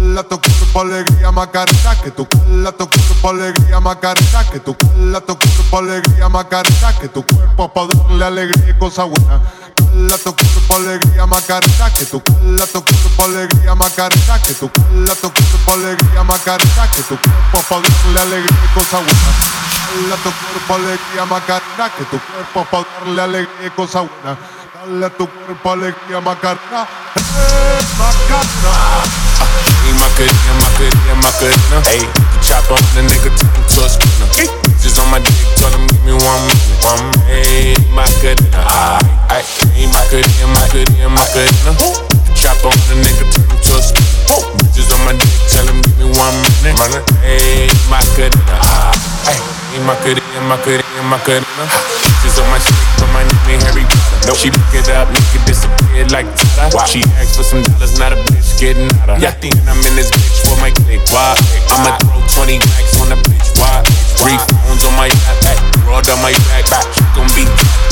cala tu cuerpo alegría Macarena, que tu cala tu cuerpo alegría Macarena, que tu cala tu cuerpo alegría Macarena, que tu cuerpo para darle alegría y cosa buena. Cala tu cuerpo alegría Macarena, que tu cala tu cuerpo alegría Macarena, que tu cala tu cuerpo alegría Macarena, que tu cuerpo para darle alegría y cosa buena. Cala tu cuerpo alegría Macarena, que tu cuerpo para darle alegría y cosa buena. Dale tu cuerpo alegría Macarena, eh, Macarena. Hey, Macarena, Macarena, Macarena. Hey, chop on the nigga, turn him to a spinner. Just on my dick, tell him give me one minute. One Hey, Macarena. Ay, hey, Macarena, Macarena, Macarena. Chop on the nigga, turn him to a spinner. Just on my dick, tell him give me one minute. Hey, Macarena, Macarena, Macarena. Just on my my name ain't Harry. Nope. She pick it up, make it disappear like Tada. Wow. She asked for some dollars, not a bitch getting out of Yeah, think I'm in this bitch for my click. Why? I'ma throw 20 racks on the bitch. Why? Three phones on my back, broad on my back. She gon' be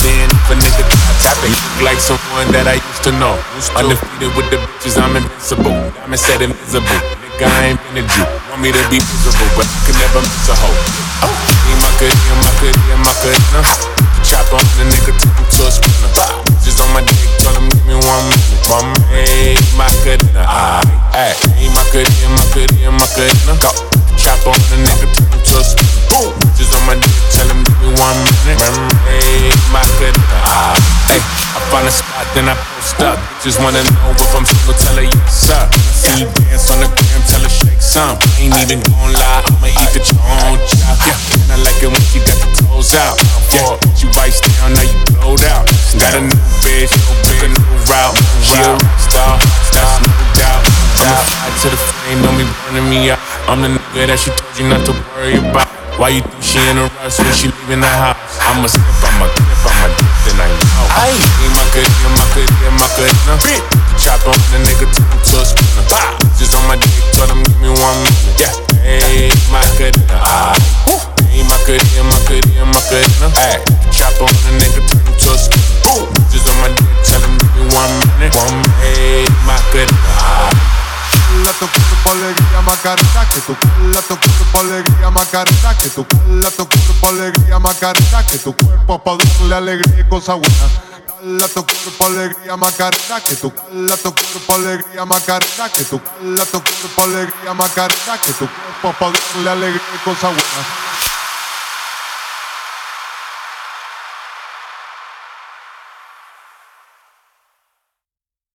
then if a nigga tap it. Look like someone that I used to know. Undefeated with the bitches, I'm invincible. Diamond said invisible. Nigga, I ain't been a Jew. Want me to be miserable, but I can never miss a hoe. Oh, my good, my good, my good, my good. Chop on the nigga, take him goodness, my goodness. Go. Chop on the nigga, take him to a spinner. Just on my dick, tell him give me one minute. Minute, my goodness. Ayy, I find a spot, then I post up. Just wanna know if I'm single, tell her yes up. See you dance on the gram, tell her shake some. Ain't even gon' lie, I'ma eat the chon chop. Yeah, and I like it when she got the toes out. Yeah, she vice down, now you blowed out. Got a new bitch, no big, a new route. She a rock star, that's no doubt. I'm a fly to the flame, don't be burning me out. I'm the nigga that she told you not to worry about. Why you think she in a rush when she leaving the house? I'm a slip, I'm a grip, I'm a dip, then I know. Ayy, my good, my good, my good, nah. Chop on the nigga, turn him to a spinner. Just on my dick, tell him give me one minute. Yeah, hey, my good, nah. Hey, my good, my good, my good, nah. Ay, chop on the nigga, turn him to a spinner. Just on my dick, tell him give me one minute. One, hey, my good, nah. Cala tu cuerpo alegría Macarena, que tu cala tu cuerpo alegría Macarena, que tu cala tu cuerpo alegría Macarena, que tu cuerpo pa darle alegría y cosa buena. Cala tu cuerpo alegría Macarena, que tu cala tu cuerpo alegría Macarena, que tu cala tu cuerpo alegría Macarena, que tu cuerpo pa darle alegría y cosa buena.